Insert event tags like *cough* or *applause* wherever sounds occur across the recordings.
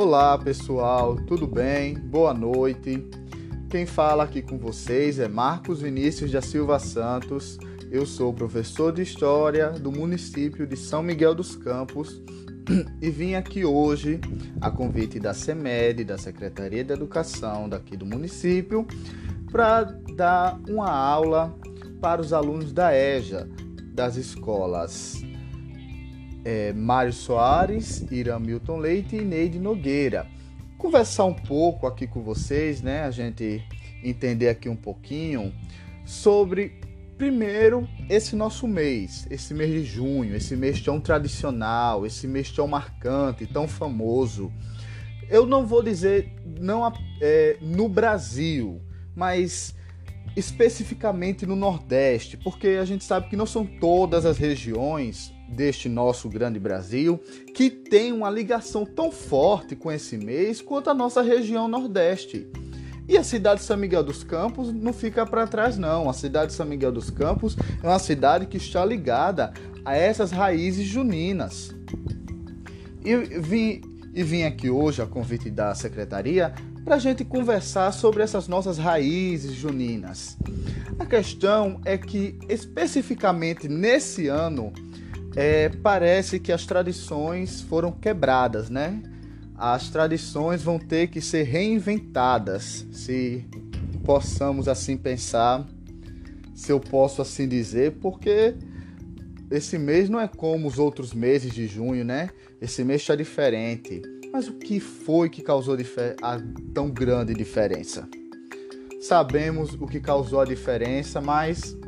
Olá pessoal, tudo bem? Boa noite. Quem fala aqui com vocês é Marcos Vinícius da Silva Santos. Eu sou professor de História do município de São Miguel dos Campos *clears throat* e vim aqui hoje, a convite da SEMED, da Secretaria de Educação daqui do município, para dar uma aula para os alunos da EJA, das escolas é, Mário Soares, Irã Milton Leite e Neide Nogueira. Conversar um pouco aqui com vocês, né? A gente entender aqui um pouquinho sobre, primeiro, esse nosso mês, esse mês de junho, esse mês tão tradicional, esse mês tão marcante, tão famoso. Eu não vou dizer não é, no Brasil, mas especificamente no Nordeste, porque a gente sabe que não são todas as regiões deste nosso grande Brasil que tem uma ligação tão forte com esse mês quanto a nossa região Nordeste. E a cidade de São Miguel dos Campos não fica para trás, não. A cidade de São Miguel dos Campos é uma cidade que está ligada a essas raízes juninas. E vim, e vim aqui hoje, a convite da secretaria, para a gente conversar sobre essas nossas raízes juninas. A questão é que, especificamente nesse ano, é, parece que as tradições foram quebradas, né? As tradições vão ter que ser reinventadas, se possamos assim pensar, se eu posso assim dizer, porque esse mês não é como os outros meses de junho, né? Esse mês está diferente. Mas o que foi que causou a tão grande diferença? Sabemos o que causou a diferença, mas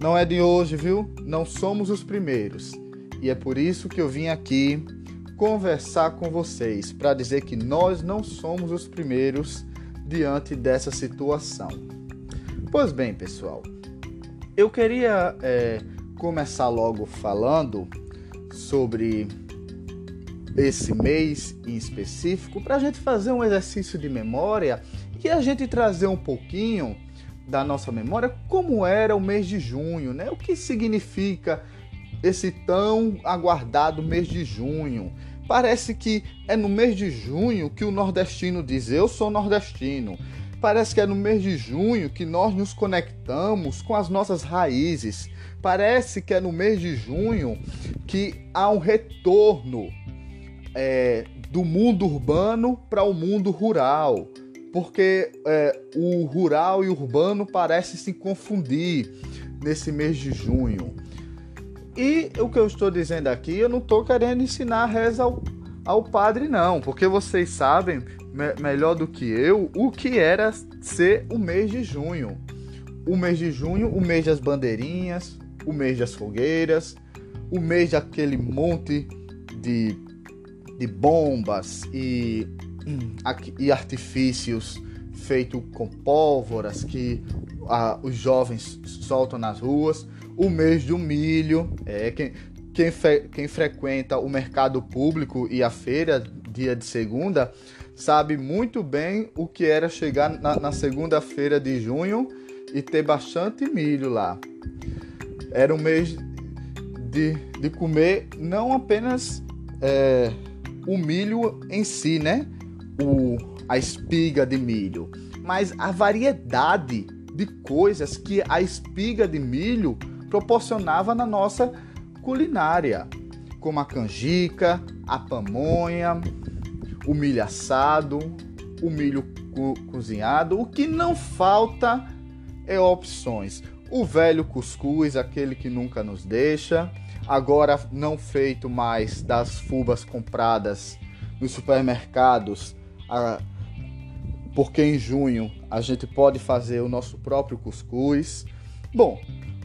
não é de hoje, viu? Não somos os primeiros. E é por isso que eu vim aqui conversar com vocês para dizer que nós não somos os primeiros diante dessa situação. Pois bem, pessoal, eu queria é, começar logo falando sobre esse mês em específico para a gente fazer um exercício de memória e a gente trazer um pouquinho da nossa memória como era o mês de junho, né? O que significa esse tão aguardado mês de junho. Parece que é no mês de junho que o nordestino diz: Eu sou nordestino. Parece que é no mês de junho que nós nos conectamos com as nossas raízes. Parece que é no mês de junho que há um retorno é, do mundo urbano para o mundo rural. Porque é, o rural e o urbano parecem se confundir nesse mês de junho. E o que eu estou dizendo aqui, eu não estou querendo ensinar a reza ao, ao padre, não, porque vocês sabem me melhor do que eu o que era ser o mês de junho. O mês de junho, o mês das bandeirinhas, o mês das fogueiras, o mês daquele monte de, de bombas e, e artifícios feito com pólvoras que ah, os jovens soltam nas ruas o mês do milho. É, quem, quem, quem frequenta o mercado público e a feira, dia de segunda, sabe muito bem o que era chegar na, na segunda-feira de junho e ter bastante milho lá. Era um mês de, de comer não apenas é, o milho em si, né? O, a espiga de milho, mas a variedade de coisas que a espiga de milho proporcionava na nossa culinária, como a canjica, a pamonha, o milho assado, o milho co cozinhado. O que não falta é opções. O velho cuscuz, aquele que nunca nos deixa, agora não feito mais das fubas compradas nos supermercados, porque em junho a gente pode fazer o nosso próprio cuscuz. Bom,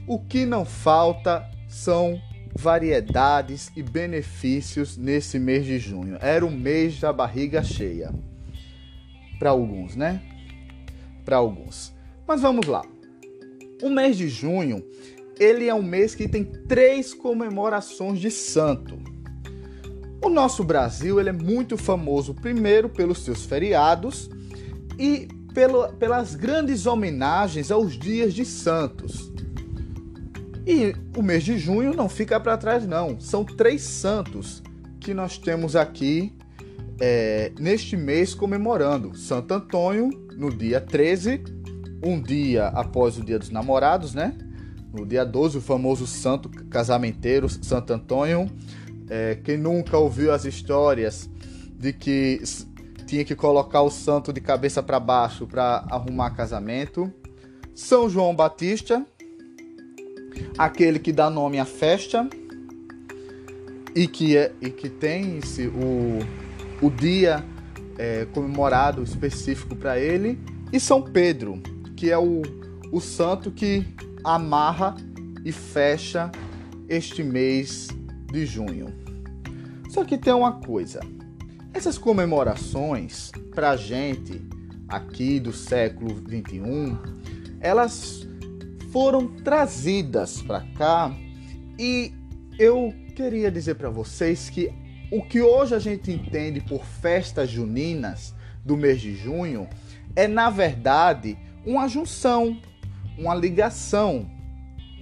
o que não falta são variedades e benefícios nesse mês de junho. Era o mês da barriga cheia. Para alguns, né? Para alguns. Mas vamos lá. O mês de junho, ele é um mês que tem três comemorações de santo. O nosso Brasil ele é muito famoso, primeiro, pelos seus feriados e pelo, pelas grandes homenagens aos dias de santos. E o mês de junho não fica para trás, não. São três santos que nós temos aqui é, neste mês comemorando Santo Antônio no dia 13, um dia após o Dia dos Namorados, né? No dia 12, o famoso santo casamenteiro Santo Antônio. É, quem nunca ouviu as histórias de que tinha que colocar o santo de cabeça para baixo para arrumar casamento? São João Batista, aquele que dá nome à festa e que, é, e que tem esse, o, o dia é, comemorado específico para ele, e São Pedro, que é o, o santo que amarra e fecha este mês de junho. Só que tem uma coisa: essas comemorações, para gente aqui do século 21, elas foram trazidas para cá e eu queria dizer para vocês que o que hoje a gente entende por festas juninas do mês de junho é, na verdade, uma junção, uma ligação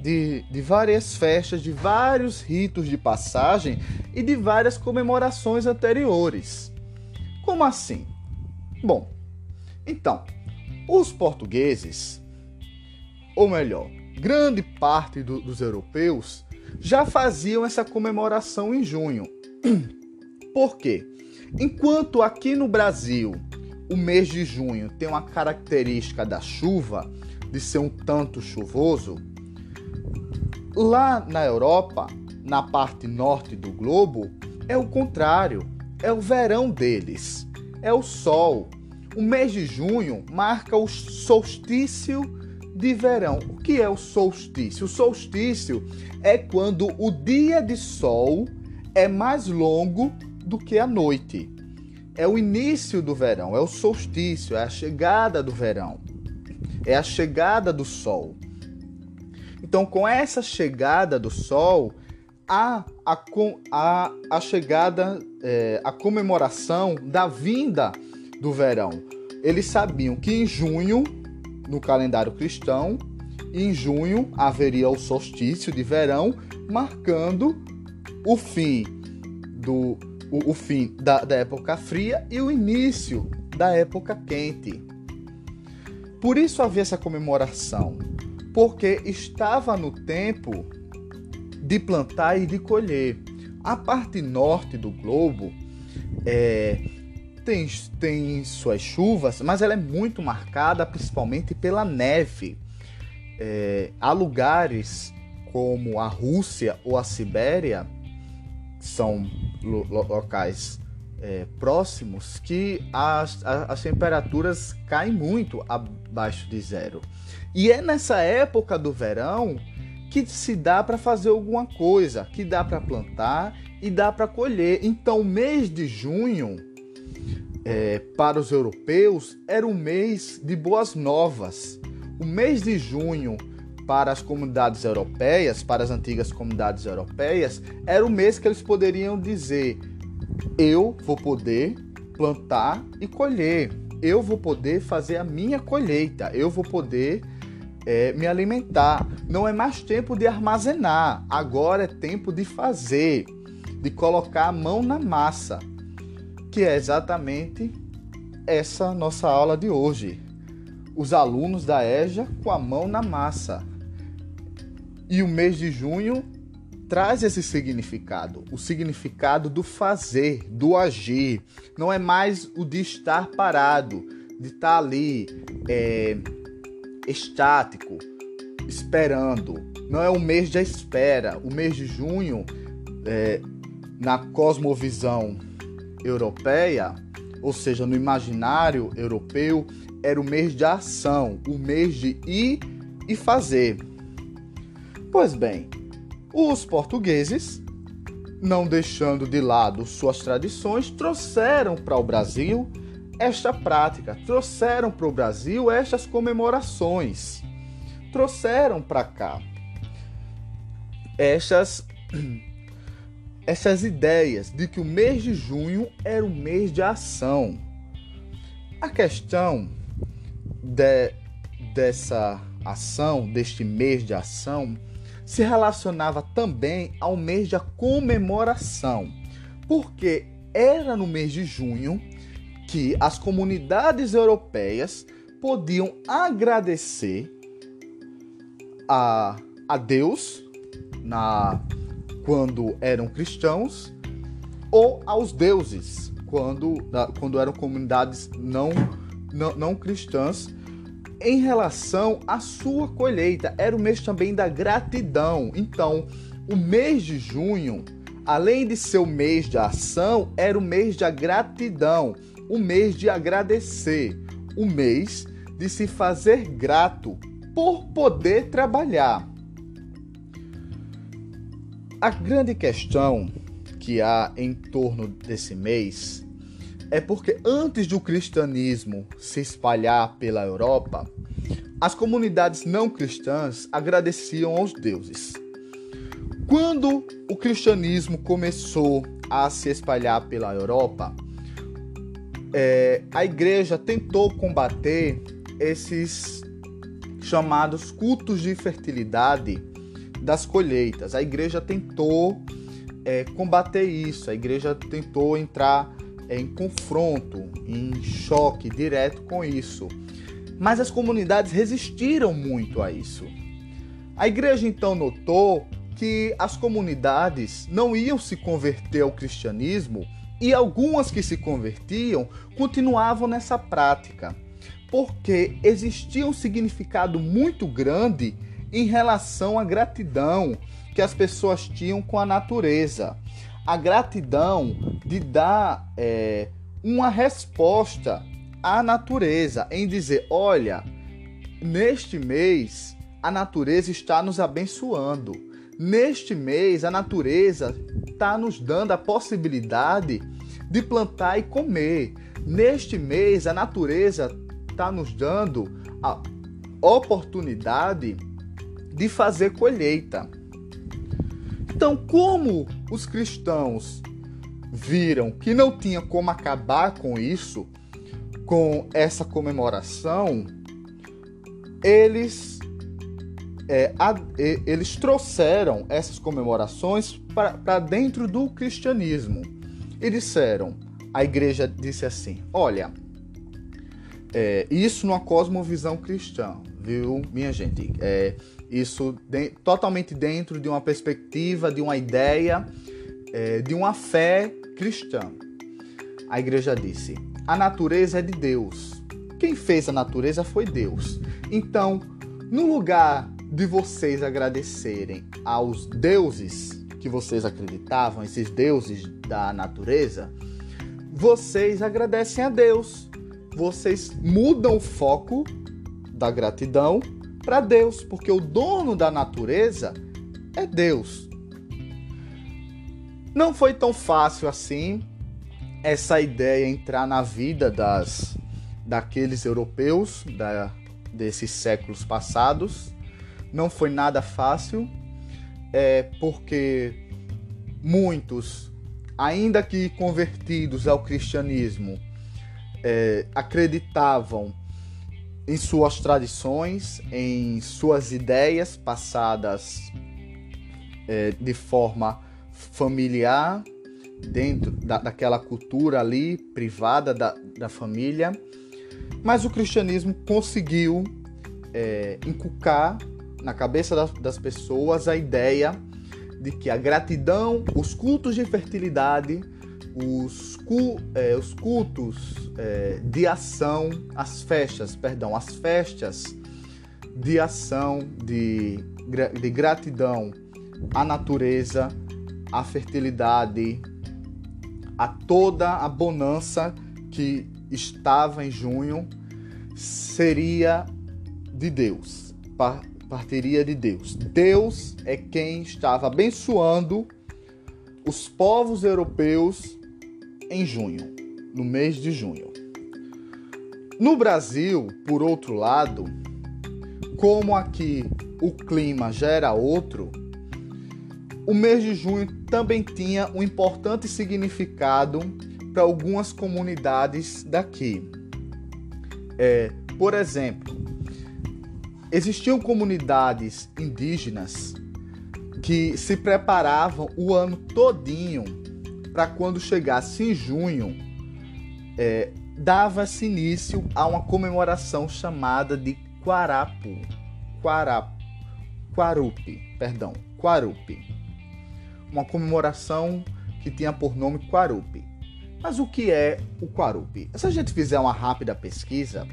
de, de várias festas, de vários ritos de passagem e de várias comemorações anteriores. Como assim? Bom, então, os portugueses, ou melhor, grande parte do, dos europeus, já faziam essa comemoração em junho. *clears throat* Por quê? Enquanto aqui no Brasil o mês de junho tem uma característica da chuva, de ser um tanto chuvoso, lá na Europa, na parte norte do globo, é o contrário, é o verão deles, é o sol. O mês de junho marca o solstício de verão. O que é o solstício? O solstício é quando o dia de sol é mais longo do que a noite. É o início do verão, é o solstício, é a chegada do verão, é a chegada do sol. Então, com essa chegada do sol, há a, a, a chegada, é, a comemoração da vinda do verão. Eles sabiam que em junho, no calendário cristão, em junho haveria o solstício de verão, marcando o fim do o, o fim da, da época fria e o início da época quente. Por isso havia essa comemoração, porque estava no tempo de plantar e de colher. A parte norte do globo é, tem, tem suas chuvas, mas ela é muito marcada principalmente pela neve. É, há lugares como a Rússia ou a Sibéria são lo locais é, próximos que as, as temperaturas caem muito abaixo de zero. E é nessa época do verão que se dá para fazer alguma coisa, que dá para plantar e dá para colher. Então, mês de junho, é, para os europeus, era um mês de boas novas. O mês de junho para as comunidades europeias, para as antigas comunidades europeias, era o mês que eles poderiam dizer: eu vou poder plantar e colher, eu vou poder fazer a minha colheita, eu vou poder é, me alimentar. Não é mais tempo de armazenar, agora é tempo de fazer, de colocar a mão na massa, que é exatamente essa nossa aula de hoje. Os alunos da EJA com a mão na massa. E o mês de junho traz esse significado, o significado do fazer, do agir. Não é mais o de estar parado, de estar ali é, estático, esperando. Não é o mês da espera. O mês de junho, é, na cosmovisão europeia, ou seja, no imaginário europeu, era o mês de ação, o mês de ir e fazer. Pois bem, os portugueses, não deixando de lado suas tradições, trouxeram para o Brasil esta prática, trouxeram para o Brasil estas comemorações, trouxeram para cá estas, essas ideias de que o mês de junho era o mês de ação. A questão de, dessa ação, deste mês de ação, se relacionava também ao mês da comemoração, porque era no mês de junho que as comunidades europeias podiam agradecer a, a Deus na, quando eram cristãos ou aos deuses quando, quando eram comunidades não, não, não cristãs em relação à sua colheita. Era o mês também da gratidão. Então, o mês de junho, além de ser o mês de ação, era o mês da gratidão, o mês de agradecer, o mês de se fazer grato por poder trabalhar. A grande questão que há em torno desse mês é porque antes do cristianismo se espalhar pela Europa, as comunidades não cristãs agradeciam aos deuses. Quando o cristianismo começou a se espalhar pela Europa, é, a igreja tentou combater esses chamados cultos de fertilidade das colheitas. A igreja tentou é, combater isso, a igreja tentou entrar em confronto, em choque direto com isso. Mas as comunidades resistiram muito a isso. A igreja então notou que as comunidades não iam se converter ao cristianismo e algumas que se convertiam continuavam nessa prática, porque existia um significado muito grande em relação à gratidão que as pessoas tinham com a natureza a gratidão de dar é, uma resposta à natureza, em dizer: olha, neste mês a natureza está nos abençoando. Neste mês, a natureza está nos dando a possibilidade de plantar e comer. Neste mês, a natureza está nos dando a oportunidade de fazer colheita. Então, como os cristãos viram que não tinha como acabar com isso, com essa comemoração, eles, é, a, eles trouxeram essas comemorações para dentro do cristianismo e disseram: a igreja disse assim, olha, é, isso numa cosmovisão cristã, viu, minha gente? É, isso de, totalmente dentro de uma perspectiva, de uma ideia, é, de uma fé cristã. A igreja disse: a natureza é de Deus. Quem fez a natureza foi Deus. Então, no lugar de vocês agradecerem aos deuses que vocês acreditavam, esses deuses da natureza, vocês agradecem a Deus. Vocês mudam o foco da gratidão para Deus, porque o dono da natureza é Deus. Não foi tão fácil assim essa ideia entrar na vida das daqueles europeus da, desses séculos passados. Não foi nada fácil, é porque muitos, ainda que convertidos ao cristianismo, é, acreditavam em suas tradições, em suas ideias passadas é, de forma familiar, dentro da, daquela cultura ali privada da, da família. Mas o cristianismo conseguiu é, inculcar na cabeça das, das pessoas a ideia de que a gratidão, os cultos de fertilidade os, cu, é, os cultos é, de ação, as festas, perdão, as festas de ação, de, de gratidão à natureza, à fertilidade, a toda a bonança que estava em junho, seria de Deus, partiria de Deus. Deus é quem estava abençoando os povos europeus em junho, no mês de junho. No Brasil, por outro lado, como aqui o clima já era outro, o mês de junho também tinha um importante significado para algumas comunidades daqui. É, por exemplo, existiam comunidades indígenas que se preparavam o ano todinho para quando chegasse em junho, é, dava-se início a uma comemoração chamada de Quarapu. Quarapu. Quarupi, perdão, Quarupi. Uma comemoração que tinha por nome Quarupi. Mas o que é o Quarupi? Se a gente fizer uma rápida pesquisa,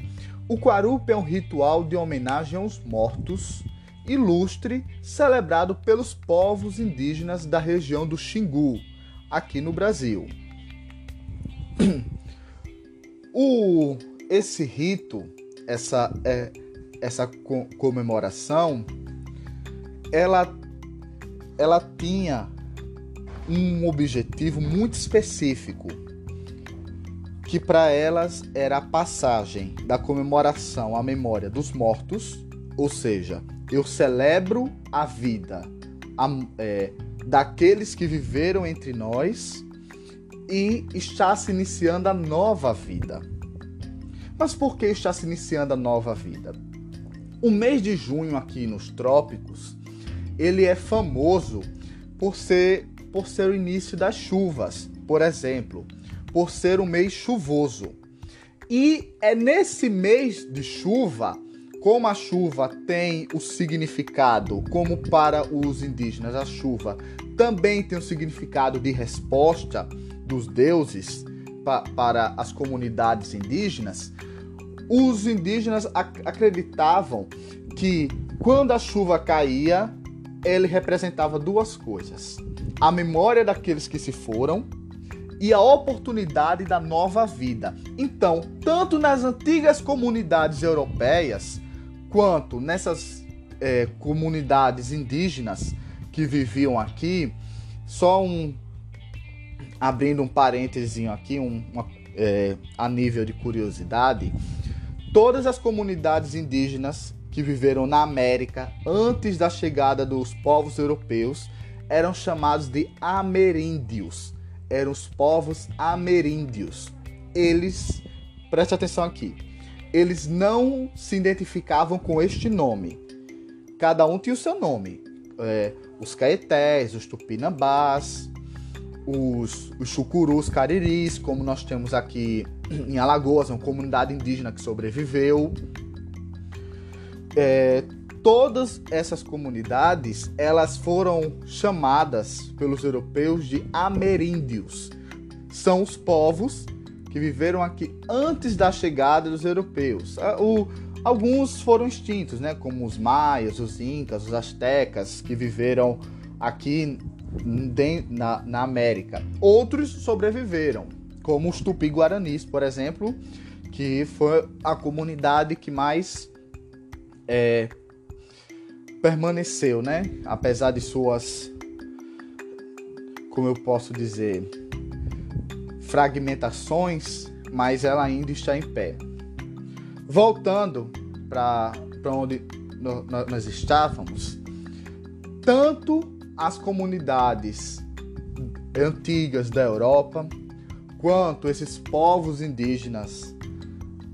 o Quarupi é um ritual de homenagem aos mortos ilustre celebrado pelos povos indígenas da região do Xingu, aqui no Brasil. O, esse rito, essa, é, essa comemoração, ela, ela tinha um objetivo muito específico, que para elas era a passagem da comemoração à memória dos mortos, ou seja, eu celebro a vida a, é, daqueles que viveram entre nós e está se iniciando a nova vida. Mas por que está se iniciando a nova vida? O mês de junho aqui nos trópicos, ele é famoso por ser por ser o início das chuvas, por exemplo, por ser um mês chuvoso. E é nesse mês de chuva como a chuva tem o significado, como para os indígenas a chuva também tem o significado de resposta dos deuses pa para as comunidades indígenas, os indígenas ac acreditavam que quando a chuva caía, ele representava duas coisas: a memória daqueles que se foram e a oportunidade da nova vida. Então, tanto nas antigas comunidades europeias, quanto nessas é, comunidades indígenas que viviam aqui, só um abrindo um parênteses aqui, um, uma, é, a nível de curiosidade, todas as comunidades indígenas que viveram na América antes da chegada dos povos europeus eram chamados de ameríndios. Eram os povos ameríndios. Eles, preste atenção aqui, eles não se identificavam com este nome. Cada um tinha o seu nome. É, os caetés, os tupinambás, os, os chucurus cariris, como nós temos aqui em Alagoas, uma comunidade indígena que sobreviveu. É, todas essas comunidades elas foram chamadas pelos europeus de ameríndios. São os povos que viveram aqui antes da chegada dos europeus. Ah, o, alguns foram extintos, né, como os maias, os incas, os astecas, que viveram aqui na, na América. Outros sobreviveram, como os tupi-guaranis, por exemplo, que foi a comunidade que mais é, permaneceu, né? Apesar de suas, como eu posso dizer, fragmentações, mas ela ainda está em pé. Voltando para onde nós estávamos, tanto as comunidades antigas da Europa, quanto esses povos indígenas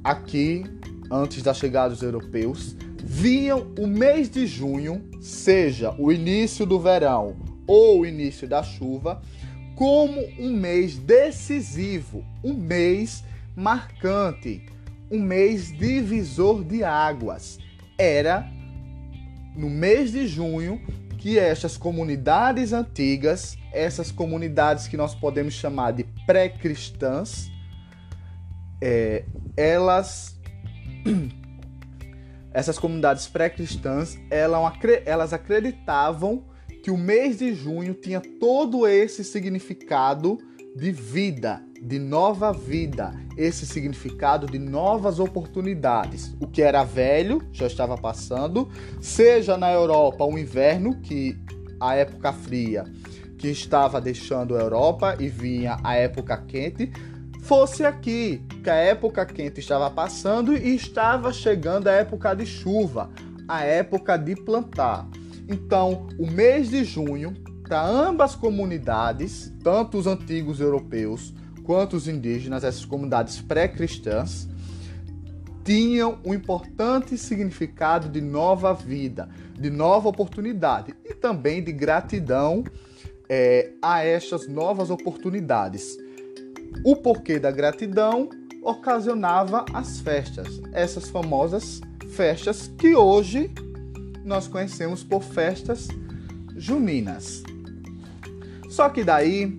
aqui, antes da chegada dos europeus, viam o mês de junho, seja o início do verão ou o início da chuva, como um mês decisivo, um mês marcante, um mês divisor de águas. Era no mês de junho que estas comunidades antigas, essas comunidades que nós podemos chamar de pré-cristãs, é, elas *clears throat* essas comunidades pré-cristãs elas acreditavam que o mês de junho tinha todo esse significado de vida, de nova vida, esse significado de novas oportunidades. O que era velho já estava passando, seja na Europa o inverno, que a época fria que estava deixando a Europa e vinha a época quente, fosse aqui, que a época quente estava passando e estava chegando a época de chuva, a época de plantar. Então, o mês de junho, para ambas comunidades, tanto os antigos europeus quanto os indígenas, essas comunidades pré-cristãs, tinham um importante significado de nova vida, de nova oportunidade e também de gratidão é, a estas novas oportunidades. O porquê da gratidão ocasionava as festas, essas famosas festas que hoje nós conhecemos por festas juninas. Só que daí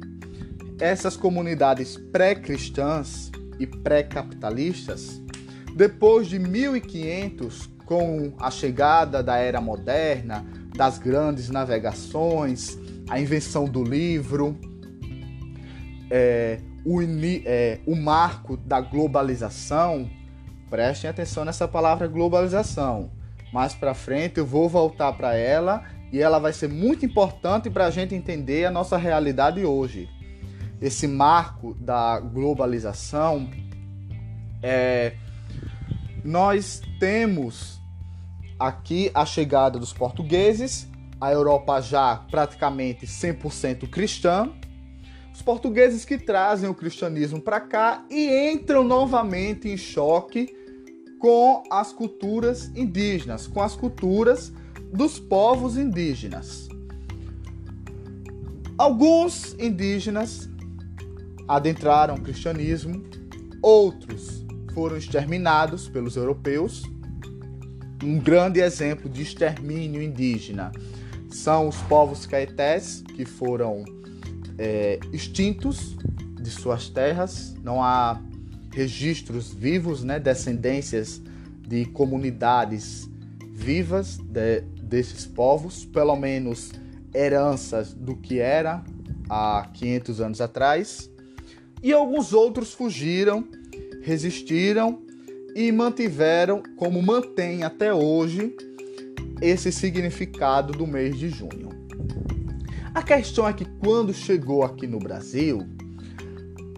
essas comunidades pré-cristãs e pré-capitalistas, depois de 1500, com a chegada da era moderna, das grandes navegações, a invenção do livro, é, o, é, o marco da globalização, prestem atenção nessa palavra globalização. Mais para frente eu vou voltar para ela e ela vai ser muito importante para a gente entender a nossa realidade hoje. Esse marco da globalização, é, nós temos aqui a chegada dos portugueses, a Europa já praticamente 100% cristã, os portugueses que trazem o cristianismo para cá e entram novamente em choque com as culturas indígenas, com as culturas dos povos indígenas. Alguns indígenas adentraram o cristianismo, outros foram exterminados pelos europeus. Um grande exemplo de extermínio indígena são os povos caetés, que foram é, extintos de suas terras. Não há registros vivos, né, descendências de comunidades vivas de, desses povos, pelo menos heranças do que era há 500 anos atrás. E alguns outros fugiram, resistiram e mantiveram, como mantém até hoje, esse significado do mês de junho. A questão é que quando chegou aqui no Brasil,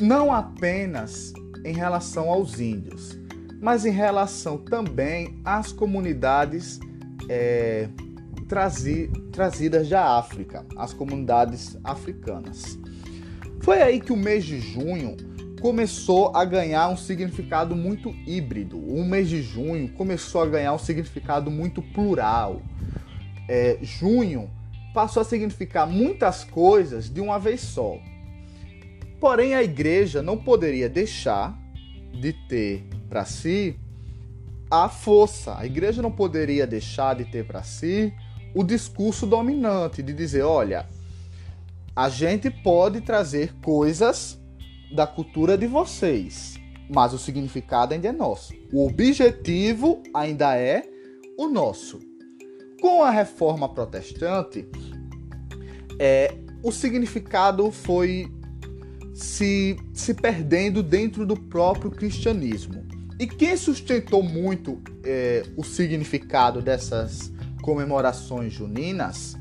não apenas em relação aos índios, mas em relação também às comunidades é, trazi, trazidas da África, as comunidades africanas. Foi aí que o mês de junho começou a ganhar um significado muito híbrido. O mês de junho começou a ganhar um significado muito plural. É, junho passou a significar muitas coisas de uma vez só. Porém, a igreja não poderia deixar de ter para si a força. A igreja não poderia deixar de ter para si o discurso dominante de dizer, olha, a gente pode trazer coisas da cultura de vocês, mas o significado ainda é nosso. O objetivo ainda é o nosso. Com a reforma protestante, é, o significado foi se, se perdendo dentro do próprio cristianismo. E quem sustentou muito é, o significado dessas comemorações juninas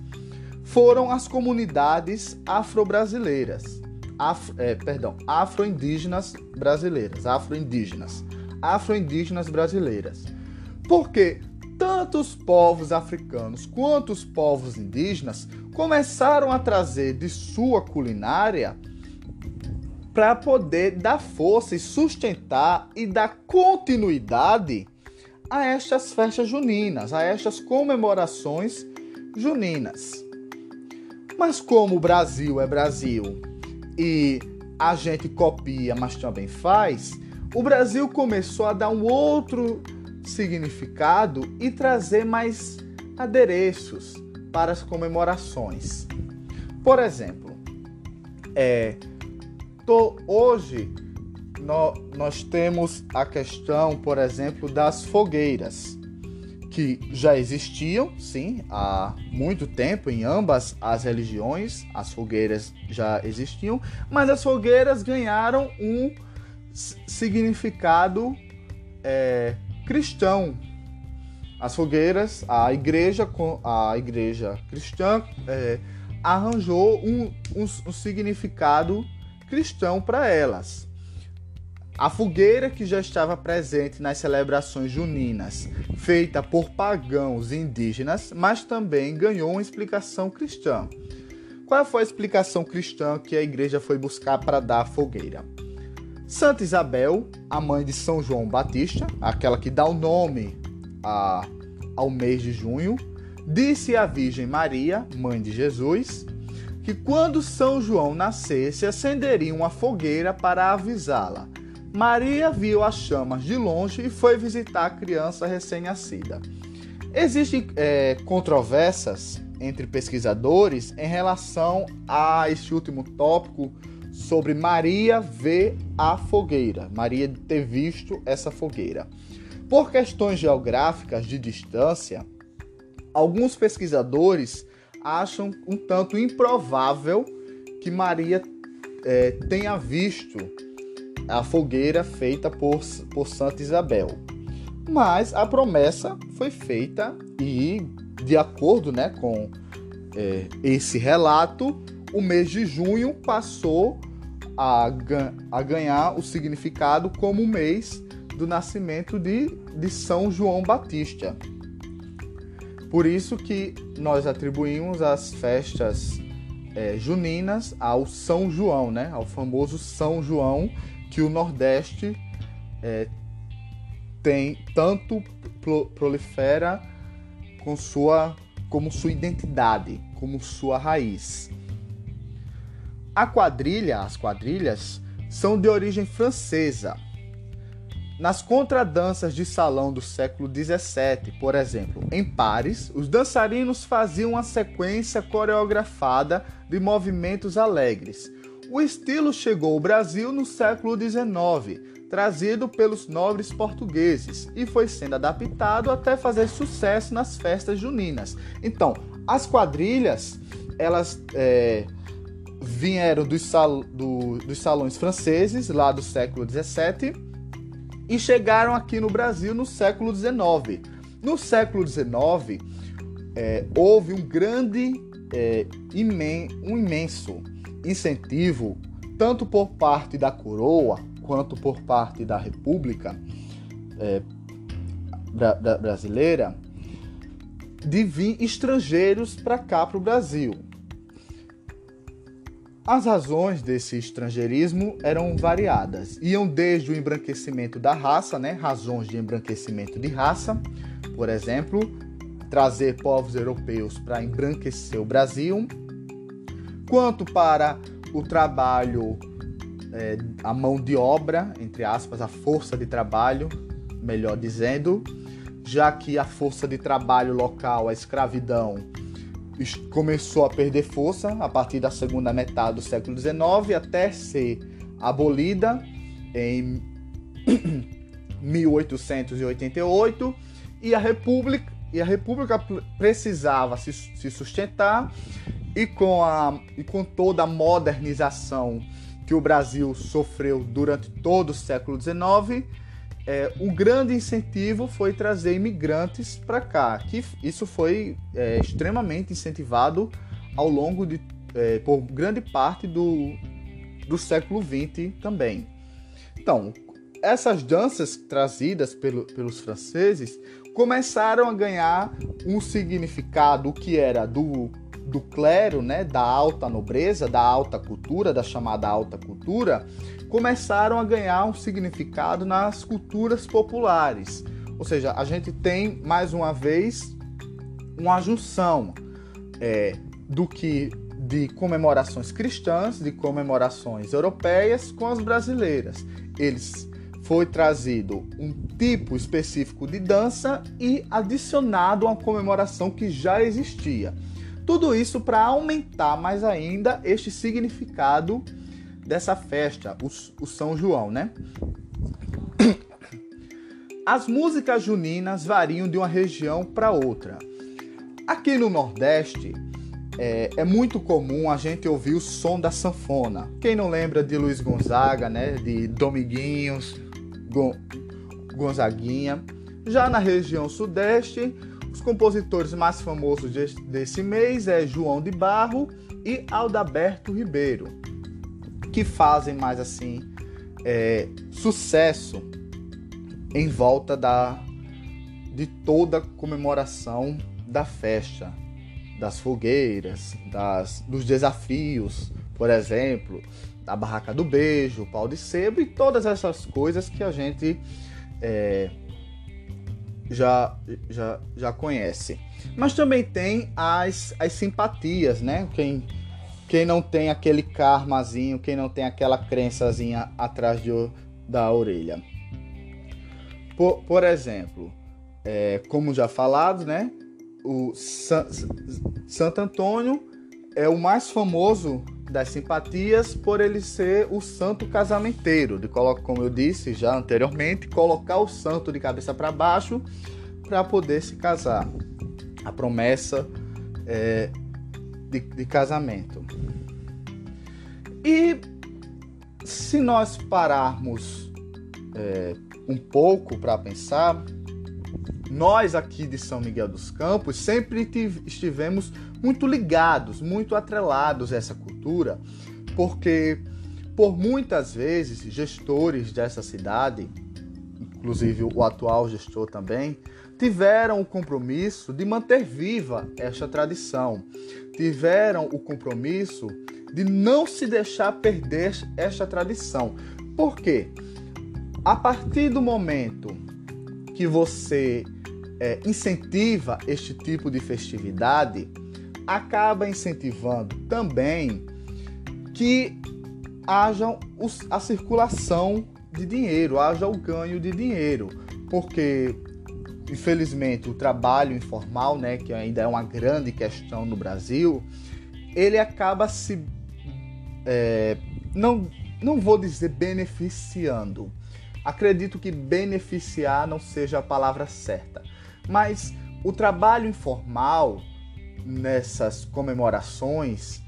foram as comunidades afro-brasileiras, afro, é, perdão, afro-indígenas brasileiras, afro-indígenas, afro-indígenas brasileiras. Porque tanto os povos africanos quanto os povos indígenas começaram a trazer de sua culinária para poder dar força e sustentar e dar continuidade a estas festas juninas, a estas comemorações juninas. Mas como o Brasil é Brasil e a gente copia, mas também faz, o Brasil começou a dar um outro significado e trazer mais adereços para as comemorações. Por exemplo, é, Hoje no, nós temos a questão, por exemplo, das fogueiras, que já existiam, sim, há muito tempo em ambas as religiões, as fogueiras já existiam, mas as fogueiras ganharam um significado é, cristão. As fogueiras, a igreja, a igreja cristã é, arranjou um, um, um significado cristão para elas. A fogueira que já estava presente nas celebrações juninas, feita por pagãos indígenas, mas também ganhou uma explicação cristã. Qual foi a explicação cristã que a igreja foi buscar para dar a fogueira? Santa Isabel, a mãe de São João Batista, aquela que dá o nome a, ao mês de junho, disse à Virgem Maria, mãe de Jesus, que quando São João nascesse, acenderia uma fogueira para avisá-la. Maria viu as chamas de longe e foi visitar a criança recém-nascida. Existem é, controvérsias entre pesquisadores em relação a este último tópico sobre Maria ver a fogueira, Maria ter visto essa fogueira. Por questões geográficas de distância, alguns pesquisadores acham um tanto improvável que Maria é, tenha visto a fogueira feita por, por Santa Isabel. Mas a promessa foi feita e, de acordo né, com é, esse relato, o mês de junho passou a, a ganhar o significado como mês do nascimento de, de São João Batista. Por isso que nós atribuímos as festas é, juninas ao São João, né? ao famoso São João que o Nordeste é, tem tanto prolifera com sua como sua identidade, como sua raiz. A quadrilha, as quadrilhas, são de origem francesa. Nas contradanças de salão do século XVII, por exemplo, em Paris, os dançarinos faziam uma sequência coreografada de movimentos alegres. O estilo chegou ao Brasil no século XIX, trazido pelos nobres portugueses, e foi sendo adaptado até fazer sucesso nas festas juninas. Então, as quadrilhas, elas é, vieram dos, sal, do, dos salões franceses, lá do século XVII, e chegaram aqui no Brasil no século XIX. No século XIX, é, houve um grande, é, imen, um imenso incentivo, tanto por parte da coroa quanto por parte da República é, bra brasileira, de vir estrangeiros para cá, para o Brasil. As razões desse estrangeirismo eram variadas. Iam desde o embranquecimento da raça, né? razões de embranquecimento de raça, por exemplo, trazer povos europeus para embranquecer o Brasil, quanto para o trabalho, é, a mão de obra, entre aspas, a força de trabalho, melhor dizendo, já que a força de trabalho local, a escravidão, começou a perder força a partir da segunda metade do século XIX até ser abolida em *coughs* 1888 e a República e a República precisava se, se sustentar e com, a, e com toda a modernização que o Brasil sofreu durante todo o século XIX, é, o grande incentivo foi trazer imigrantes para cá, que isso foi é, extremamente incentivado ao longo de é, por grande parte do, do século XX também. Então, essas danças trazidas pelo, pelos franceses começaram a ganhar um significado que era do, do clero, né, da alta nobreza, da alta cultura, da chamada alta cultura, começaram a ganhar um significado nas culturas populares. Ou seja, a gente tem mais uma vez uma junção é, do que de comemorações cristãs, de comemorações europeias com as brasileiras. Eles foi trazido um tipo específico de dança e adicionado uma comemoração que já existia. Tudo isso para aumentar mais ainda este significado dessa festa, o, o São João, né? *coughs* As músicas juninas variam de uma região para outra. Aqui no Nordeste é, é, muito comum a gente ouvir o som da sanfona. Quem não lembra de Luiz Gonzaga, né? De Dominguinhos, Gon, Gonzaguinha. Já na região Sudeste, os compositores mais famosos desse, mês é João de Barro e Aldaberto Ribeiro que fazem mais assim é, sucesso em volta da de toda a comemoração da festa, das fogueiras, das, dos desafios, por exemplo, da barraca do beijo, pau de sebo e todas essas coisas que a gente é, já, já, já conhece. Mas também tem as, as simpatias, né? Quem quem não tem aquele karmazinho, quem não tem aquela crençazinha atrás de, da orelha. Por, por exemplo, é, como já falado, né? O San, Santo Antônio é o mais famoso das simpatias por ele ser o santo casamenteiro, de colocar, como eu disse já anteriormente, colocar o santo de cabeça para baixo para poder se casar. A promessa é, de, de casamento. E se nós pararmos é, um pouco para pensar, nós aqui de São Miguel dos Campos sempre estivemos muito ligados, muito atrelados a essa cultura, porque por muitas vezes gestores dessa cidade, inclusive o atual gestor também, tiveram o compromisso de manter viva esta tradição, tiveram o compromisso de não se deixar perder esta tradição. Por quê? A partir do momento que você é, incentiva este tipo de festividade, acaba incentivando também que haja a circulação de dinheiro, haja o ganho de dinheiro, porque infelizmente o trabalho informal, né, que ainda é uma grande questão no Brasil, ele acaba se é, não não vou dizer beneficiando. Acredito que beneficiar não seja a palavra certa, mas o trabalho informal nessas comemorações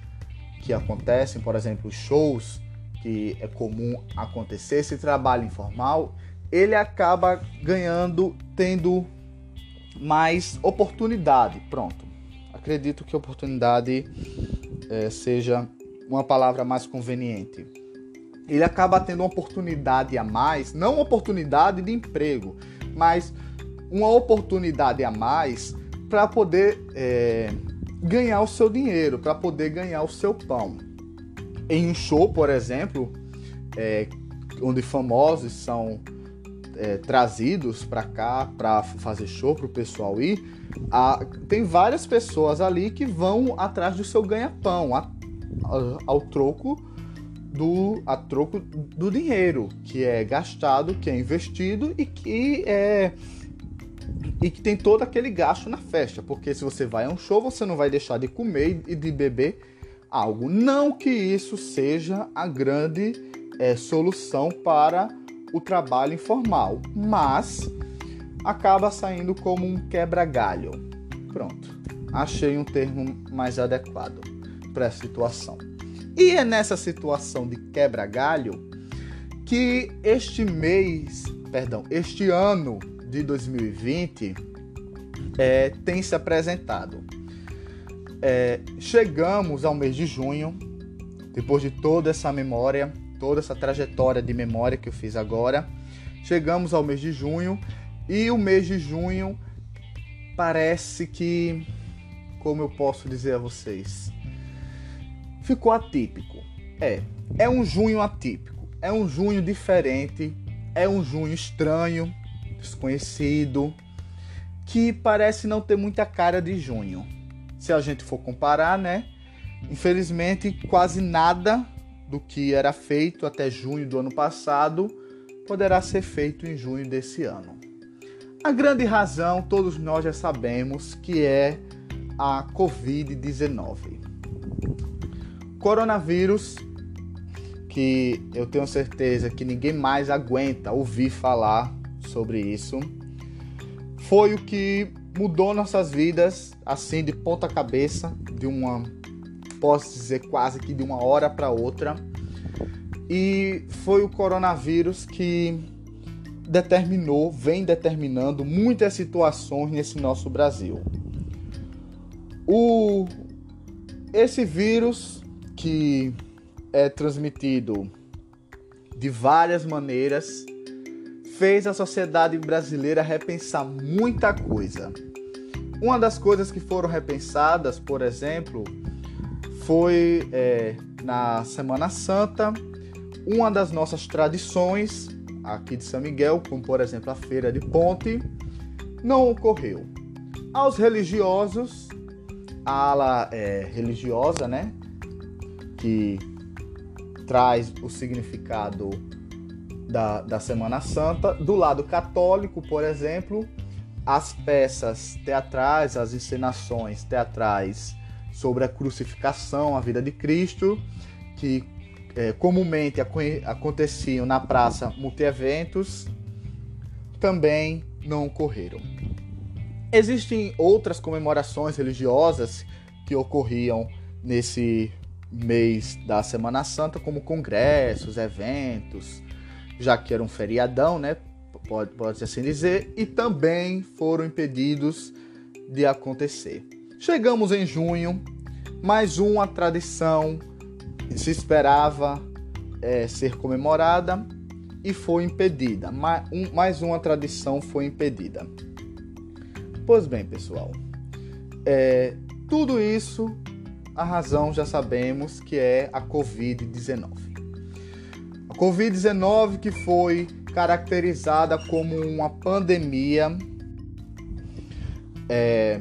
que acontecem, por exemplo, shows que é comum acontecer, esse trabalho informal, ele acaba ganhando, tendo mais oportunidade. Pronto. Acredito que oportunidade é, seja uma palavra mais conveniente. Ele acaba tendo uma oportunidade a mais, não uma oportunidade de emprego, mas uma oportunidade a mais para poder é, ganhar o seu dinheiro, para poder ganhar o seu pão. Em um show, por exemplo, é, onde famosos são é, trazidos para cá para fazer show para o pessoal ir, tem várias pessoas ali que vão atrás do seu ganha-pão, ao troco do a troco do dinheiro que é gastado, que é investido e que é e que tem todo aquele gasto na festa, porque se você vai a um show, você não vai deixar de comer e de beber algo. Não que isso seja a grande é, solução para o trabalho informal, mas acaba saindo como um quebra-galho. Pronto, achei um termo mais adequado para a situação. E é nessa situação de quebra-galho que este mês, perdão, este ano de 2020 é, tem se apresentado. É, chegamos ao mês de junho, depois de toda essa memória, toda essa trajetória de memória que eu fiz agora, chegamos ao mês de junho e o mês de junho parece que, como eu posso dizer a vocês, ficou atípico. É, é um junho atípico, é um junho diferente, é um junho estranho, desconhecido, que parece não ter muita cara de junho. Se a gente for comparar, né? Infelizmente, quase nada do que era feito até junho do ano passado poderá ser feito em junho desse ano. A grande razão, todos nós já sabemos, que é a Covid-19. Coronavírus, que eu tenho certeza que ninguém mais aguenta ouvir falar sobre isso. Foi o que mudou nossas vidas assim de ponta cabeça, de uma posso dizer quase que de uma hora para outra. E foi o coronavírus que determinou, vem determinando muitas situações nesse nosso Brasil. O esse vírus que é transmitido de várias maneiras fez a sociedade brasileira repensar muita coisa. Uma das coisas que foram repensadas, por exemplo, foi é, na Semana Santa, uma das nossas tradições aqui de São Miguel, como por exemplo a Feira de Ponte, não ocorreu. Aos religiosos, a ala é, religiosa, né, que traz o significado da, da Semana Santa. Do lado católico, por exemplo, as peças teatrais, as encenações teatrais sobre a crucificação, a vida de Cristo, que é, comumente aconteciam na praça multieventos, também não ocorreram. Existem outras comemorações religiosas que ocorriam nesse mês da Semana Santa, como congressos, eventos, já que era um feriadão, né? Pode, pode assim dizer, e também foram impedidos de acontecer. Chegamos em junho, mais uma tradição se esperava é, ser comemorada e foi impedida. Mais, um, mais uma tradição foi impedida. Pois bem, pessoal, é, tudo isso, a razão já sabemos que é a Covid-19. A Covid-19 que foi caracterizada como uma pandemia, é,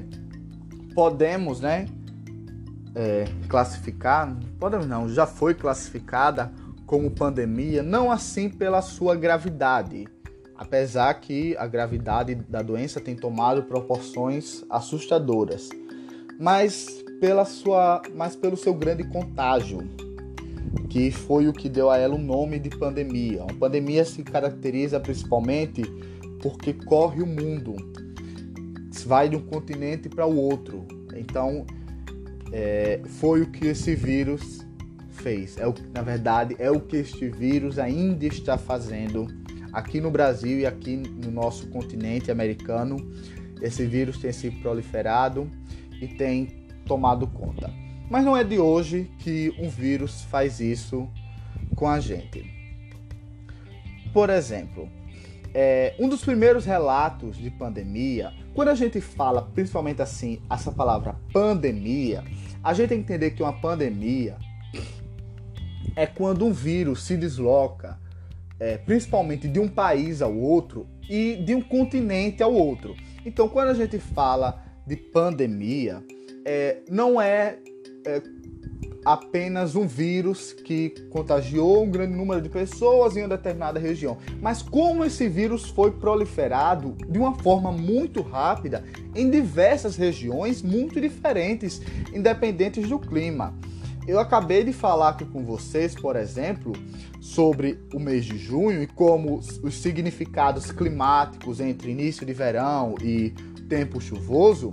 podemos, né, é, classificar, podemos não, já foi classificada como pandemia, não assim pela sua gravidade, apesar que a gravidade da doença tem tomado proporções assustadoras, mas pela sua, mas pelo seu grande contágio, que foi o que deu a ela o nome de pandemia. Uma pandemia se caracteriza principalmente porque corre o mundo, vai de um continente para o outro. Então, é, foi o que esse vírus fez. É o, na verdade, é o que este vírus ainda está fazendo aqui no Brasil e aqui no nosso continente americano. Esse vírus tem se proliferado e tem tomado conta. Mas não é de hoje que um vírus faz isso com a gente. Por exemplo, é, um dos primeiros relatos de pandemia, quando a gente fala principalmente assim, essa palavra pandemia, a gente tem que entender que uma pandemia é quando um vírus se desloca, é, principalmente de um país ao outro e de um continente ao outro. Então, quando a gente fala de pandemia, é, não é, é apenas um vírus que contagiou um grande número de pessoas em uma determinada região, mas como esse vírus foi proliferado de uma forma muito rápida em diversas regiões muito diferentes, independentes do clima. Eu acabei de falar aqui com vocês, por exemplo, sobre o mês de junho e como os significados climáticos entre início de verão e tempo chuvoso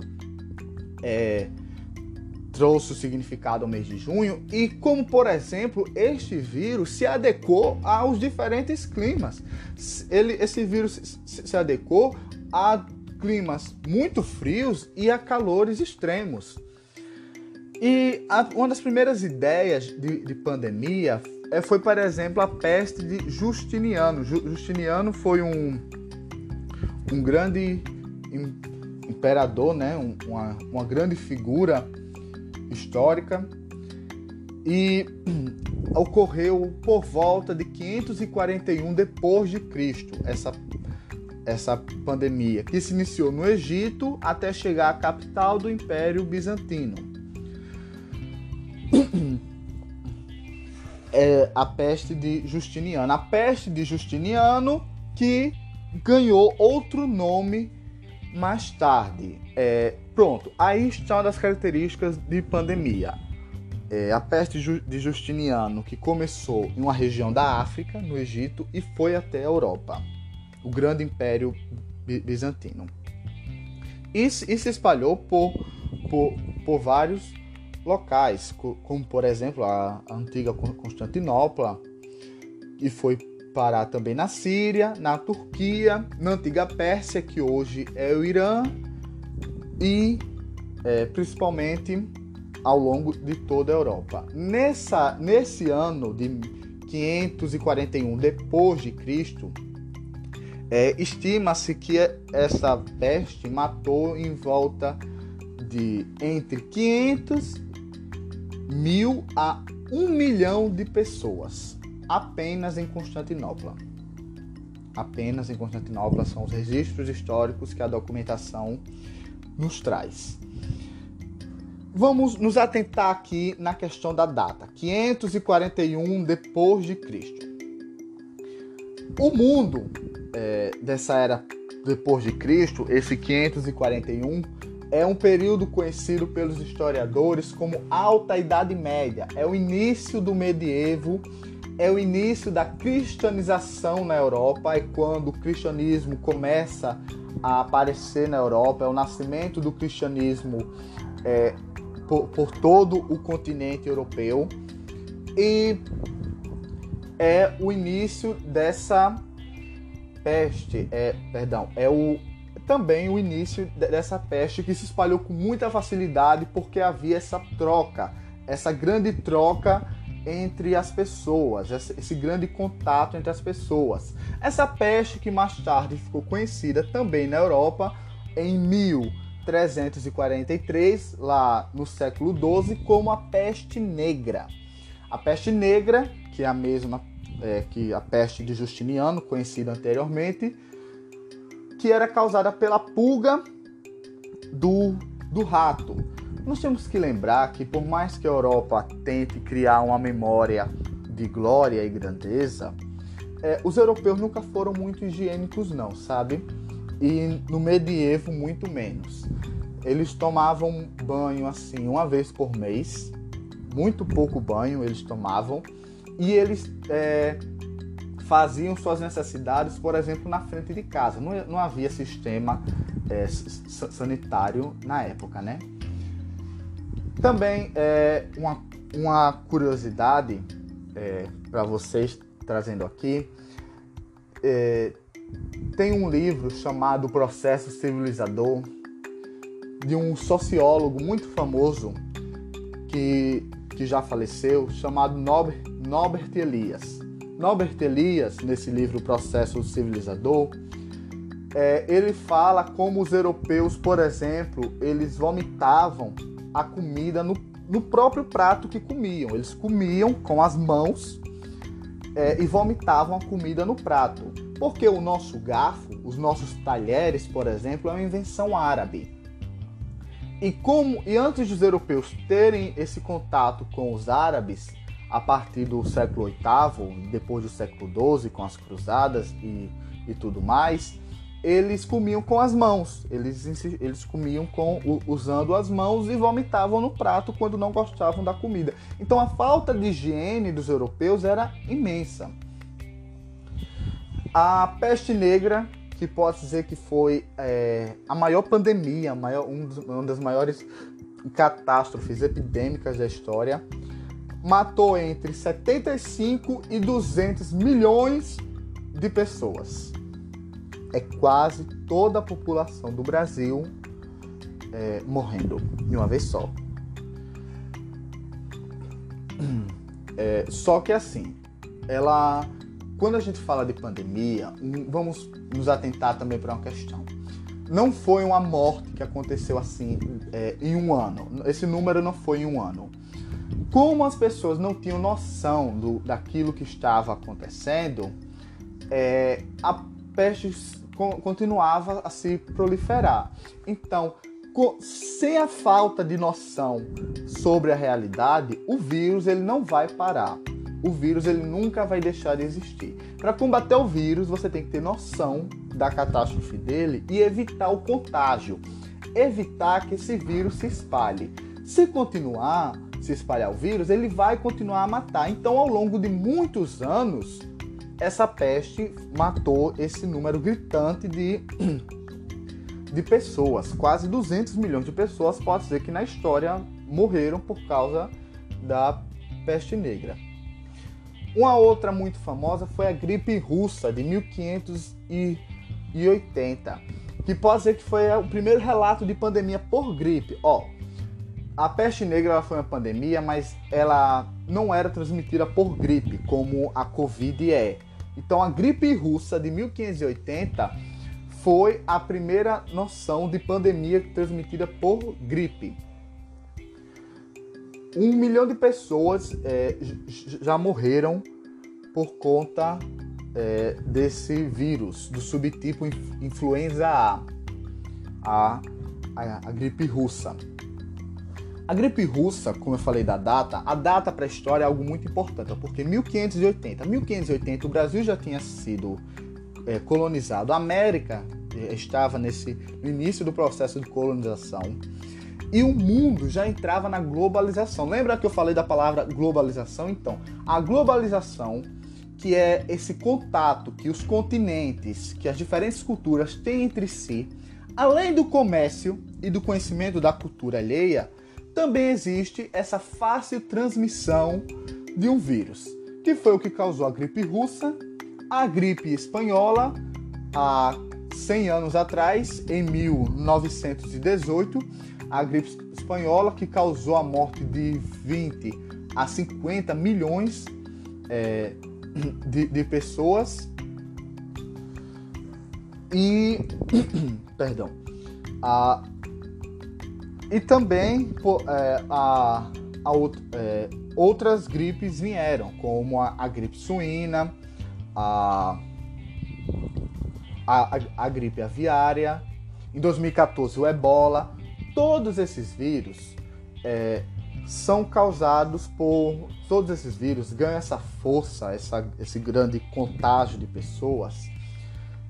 é, trouxe o significado ao mês de junho e como, por exemplo, este vírus se adequou aos diferentes climas. Ele, esse vírus se adequou a climas muito frios e a calores extremos. E a, uma das primeiras ideias de, de pandemia é, foi, por exemplo, a peste de Justiniano. Justiniano foi um, um grande imperador, né? Um, uma, uma grande figura histórica e *clears throat* ocorreu por volta de 541 depois de Cristo essa essa pandemia que se iniciou no Egito até chegar à capital do Império Bizantino. *clears throat* É a peste de Justiniano. A peste de Justiniano que ganhou outro nome mais tarde. É, pronto, aí está uma das características de pandemia. É, a peste de Justiniano, que começou em uma região da África, no Egito, e foi até a Europa, o grande império bizantino. E, e se espalhou por, por, por vários locais, como por exemplo a antiga Constantinopla, e foi parar também na Síria, na Turquia, na antiga Pérsia, que hoje é o Irã, e é, principalmente ao longo de toda a Europa. Nessa, nesse ano de 541 depois de Cristo, é, estima-se que essa peste matou em volta de entre 500 mil a 1 milhão de pessoas apenas em Constantinopla. Apenas em Constantinopla são os registros históricos que a documentação nos traz. Vamos nos atentar aqui na questão da data, 541 depois de Cristo. O mundo é, dessa era depois de Cristo, esse 541, é um período conhecido pelos historiadores como Alta Idade Média. É o início do medievo, é o início da cristianização na Europa, é quando o cristianismo começa a aparecer na Europa, é o nascimento do cristianismo é, por, por todo o continente europeu. E é o início dessa peste, é, perdão, é o também o início dessa peste que se espalhou com muita facilidade porque havia essa troca, essa grande troca entre as pessoas, esse grande contato entre as pessoas. Essa peste que mais tarde ficou conhecida também na Europa em 1343, lá no século XII, como a peste negra. A peste negra, que é a mesma é, que a peste de Justiniano, conhecida anteriormente, que era causada pela pulga do, do rato. Nós temos que lembrar que, por mais que a Europa tente criar uma memória de glória e grandeza, é, os europeus nunca foram muito higiênicos, não, sabe? E no medievo, muito menos. Eles tomavam banho assim uma vez por mês, muito pouco banho eles tomavam, e eles é, faziam suas necessidades, por exemplo, na frente de casa. Não, não havia sistema é, sanitário na época, né? Também é, uma, uma curiosidade é, para vocês trazendo aqui. É, tem um livro chamado Processo Civilizador de um sociólogo muito famoso que, que já faleceu, chamado Norbert, Norbert Elias. Norbert Elias, nesse livro Processo Civilizador, é, ele fala como os europeus, por exemplo, eles vomitavam a comida no, no próprio prato que comiam. Eles comiam com as mãos é, e vomitavam a comida no prato. Porque o nosso garfo, os nossos talheres, por exemplo, é uma invenção árabe. E como e antes dos europeus terem esse contato com os árabes, a partir do século VIII, depois do século XII, com as cruzadas e, e tudo mais, eles comiam com as mãos. Eles, eles comiam com usando as mãos e vomitavam no prato quando não gostavam da comida. Então a falta de higiene dos europeus era imensa. A peste negra, que pode dizer que foi é, a maior pandemia, maior, um dos, uma das maiores catástrofes epidêmicas da história, matou entre 75 e 200 milhões de pessoas. É quase toda a população do Brasil é, morrendo de uma vez só. É, só que assim, ela, quando a gente fala de pandemia, vamos nos atentar também para uma questão. Não foi uma morte que aconteceu assim é, em um ano. Esse número não foi em um ano como as pessoas não tinham noção do, daquilo que estava acontecendo, é, a peste continuava a se proliferar. Então, sem a falta de noção sobre a realidade, o vírus ele não vai parar. O vírus ele nunca vai deixar de existir. Para combater o vírus, você tem que ter noção da catástrofe dele e evitar o contágio, evitar que esse vírus se espalhe. Se continuar, se espalhar o vírus, ele vai continuar a matar. Então, ao longo de muitos anos, essa peste matou esse número gritante de, *clears throat* de pessoas. Quase 200 milhões de pessoas, pode dizer que na história morreram por causa da peste negra. Uma outra muito famosa foi a gripe russa de 1580, que pode dizer que foi o primeiro relato de pandemia por gripe. Ó, a peste negra foi uma pandemia, mas ela não era transmitida por gripe, como a Covid é. Então, a gripe russa de 1580 foi a primeira noção de pandemia transmitida por gripe. Um milhão de pessoas é, já morreram por conta é, desse vírus, do subtipo influenza A, a, a, a gripe russa. A gripe russa, como eu falei da data, a data para a história é algo muito importante, porque 1580, 1580 o Brasil já tinha sido é, colonizado, a América é, estava nesse no início do processo de colonização e o mundo já entrava na globalização. Lembra que eu falei da palavra globalização? Então, a globalização, que é esse contato que os continentes, que as diferentes culturas têm entre si, além do comércio e do conhecimento da cultura alheia, também existe essa fácil transmissão de um vírus, que foi o que causou a gripe russa, a gripe espanhola há 100 anos atrás, em 1918 a gripe espanhola, que causou a morte de 20 a 50 milhões é, de, de, pessoas. E. *coughs* perdão. A, e também é, a, a é, outras gripes vieram, como a, a gripe suína, a, a, a, gripe aviária, em 2014 o ebola, todos esses vírus é, são causados por. Todos esses vírus ganham essa força, essa, esse grande contágio de pessoas.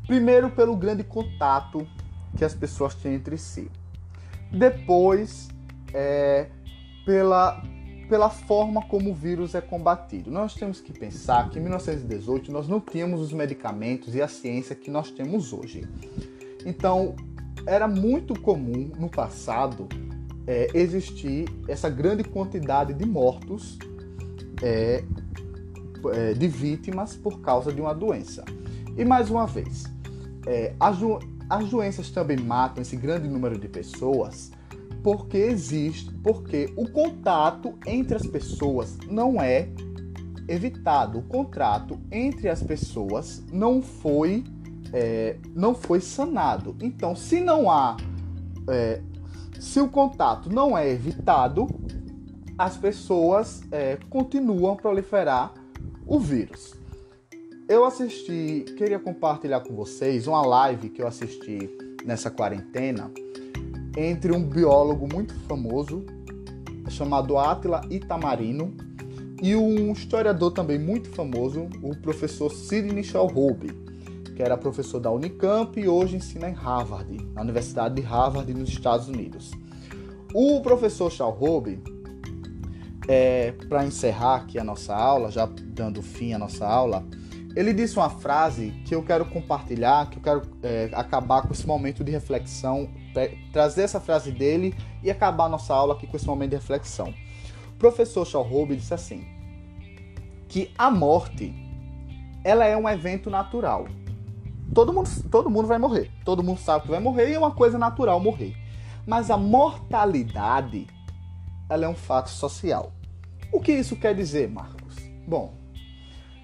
Primeiro, pelo grande contato que as pessoas têm entre si. Depois, é, pela, pela forma como o vírus é combatido. Nós temos que pensar que em 1918 nós não tínhamos os medicamentos e a ciência que nós temos hoje. Então, era muito comum no passado é, existir essa grande quantidade de mortos, é, é, de vítimas por causa de uma doença. E mais uma vez, é, as, as doenças também matam esse grande número de pessoas porque existe, porque o contato entre as pessoas não é evitado. O contrato entre as pessoas não foi é, não foi sanado. Então, se não há, é, se o contato não é evitado, as pessoas é, continuam a proliferar o vírus. Eu assisti, queria compartilhar com vocês uma live que eu assisti nessa quarentena entre um biólogo muito famoso chamado Atila Itamarino e um historiador também muito famoso, o professor Sidney Shalhoub que era professor da Unicamp e hoje ensina em Harvard, na Universidade de Harvard, nos Estados Unidos. O professor Shalhoub, é, para encerrar aqui a nossa aula, já dando fim à nossa aula, ele disse uma frase que eu quero compartilhar, que eu quero é, acabar com esse momento de reflexão, trazer essa frase dele e acabar nossa aula aqui com esse momento de reflexão. O professor Shalhoub disse assim, que a morte ela é um evento natural todo mundo, todo mundo vai morrer. Todo mundo sabe que vai morrer e é uma coisa natural morrer. Mas a mortalidade, ela é um fato social. O que isso quer dizer, Marcos? Bom,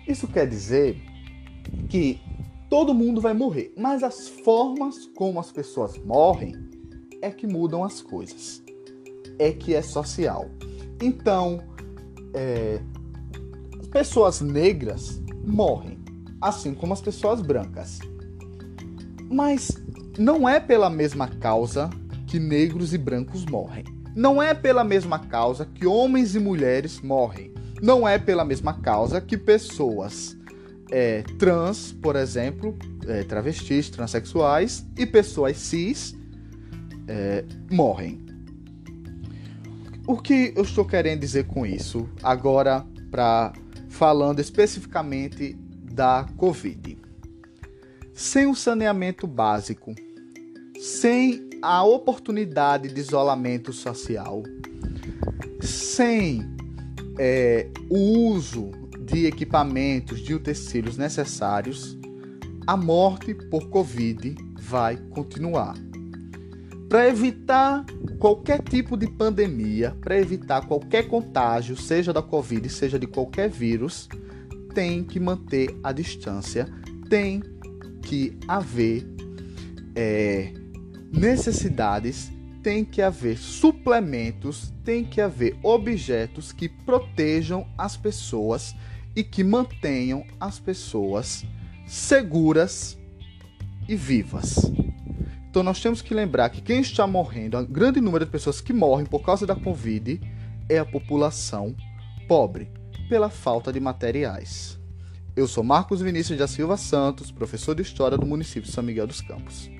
isso quer dizer que todo mundo vai morrer, mas as formas como as pessoas morrem é que mudam as coisas. É que é social. Então, é, pessoas negras morrem, assim como as pessoas brancas. Mas não é pela mesma causa que negros e brancos morrem. Não é pela mesma causa que homens e mulheres morrem. Não é pela mesma causa que pessoas é, trans, por exemplo, é, travestis, transexuais e pessoas cis é, morrem. O que eu estou querendo dizer com isso agora, para falando especificamente da Covid? sem o saneamento básico, sem a oportunidade de isolamento social, sem é, o uso de equipamentos, de utensílios necessários, a morte por Covid vai continuar. Para evitar qualquer tipo de pandemia, para evitar qualquer contágio, seja da Covid, seja de qualquer vírus, tem que manter a distância, tem que haver é, necessidades, tem que haver suplementos, tem que haver objetos que protejam as pessoas e que mantenham as pessoas seguras e vivas. Então nós temos que lembrar que quem está morrendo, a grande número de pessoas que morrem por causa da Covid é a população pobre, pela falta de materiais. Eu sou Marcos Vinícius da Silva Santos, professor de História do município de São Miguel dos Campos.